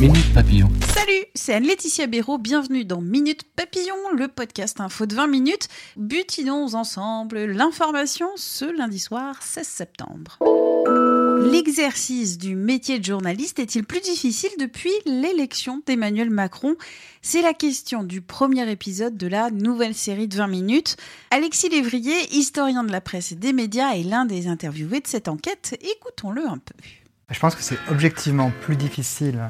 Minute Papillon. Salut, c'est Anne-Laetitia Béraud, bienvenue dans Minute Papillon, le podcast info de 20 minutes. Butinons ensemble l'information ce lundi soir 16 septembre. L'exercice du métier de journaliste est-il plus difficile depuis l'élection d'Emmanuel Macron? C'est la question du premier épisode de la nouvelle série de 20 minutes. Alexis Lévrier, historien de la presse et des médias, est l'un des interviewés de cette enquête. Écoutons-le un peu. Je pense que c'est objectivement plus difficile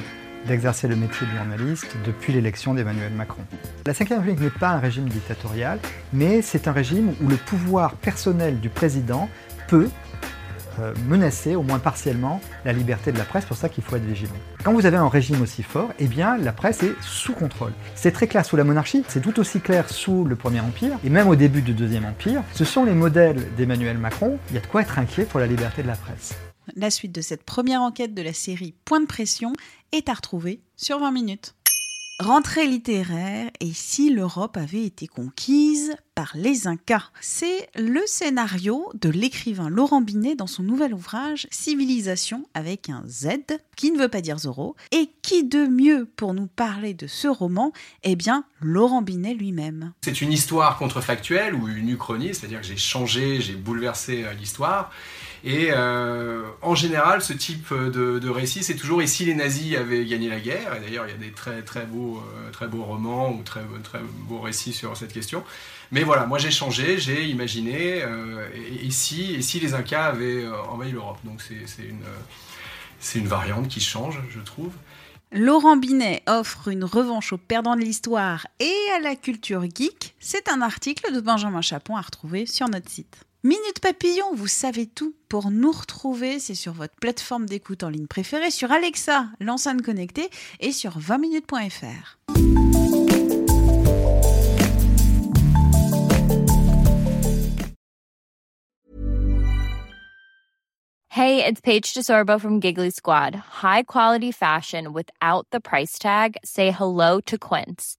d'exercer le métier de journaliste depuis l'élection d'Emmanuel Macron. La Ve République n'est pas un régime dictatorial, mais c'est un régime où le pouvoir personnel du président peut euh, menacer, au moins partiellement, la liberté de la presse, pour ça qu'il faut être vigilant. Quand vous avez un régime aussi fort, eh bien la presse est sous contrôle. C'est très clair sous la monarchie, c'est tout aussi clair sous le Premier Empire, et même au début du Deuxième Empire. Ce sont les modèles d'Emmanuel Macron, il y a de quoi être inquiet pour la liberté de la presse. La suite de cette première enquête de la série Point de pression est à retrouver sur 20 minutes. Rentrée littéraire et si l'Europe avait été conquise par les Incas? C'est le scénario de l'écrivain Laurent Binet dans son nouvel ouvrage Civilisation avec un Z, qui ne veut pas dire Zorro. Et qui de mieux pour nous parler de ce roman? Eh bien, Laurent Binet lui-même. C'est une histoire contrefactuelle ou une uchronie, c'est-à-dire que j'ai changé, j'ai bouleversé euh, l'histoire. Et euh, en général, ce type de, récit, c'est toujours et si les nazis avaient gagné la guerre. Et d'ailleurs, il y a des très très beaux, euh, très beaux romans ou très beaux récits sur cette question. Mais voilà, moi j'ai changé, j'ai imaginé euh, et, si et si les Incas avaient envahi l'Europe. Donc c'est une c'est une variante qui change, je trouve. Laurent Binet offre une revanche aux perdants de l'histoire et à la culture geek. C'est un article de Benjamin Chapon à retrouver sur notre site. Minute Papillon, vous savez tout. Pour nous retrouver, c'est sur votre plateforme d'écoute en ligne préférée, sur Alexa, l'enceinte connectée, et sur 20minutes.fr. Hey, it's Paige DeSorbo from Giggly Squad. High quality fashion without the price tag. Say hello to Quince.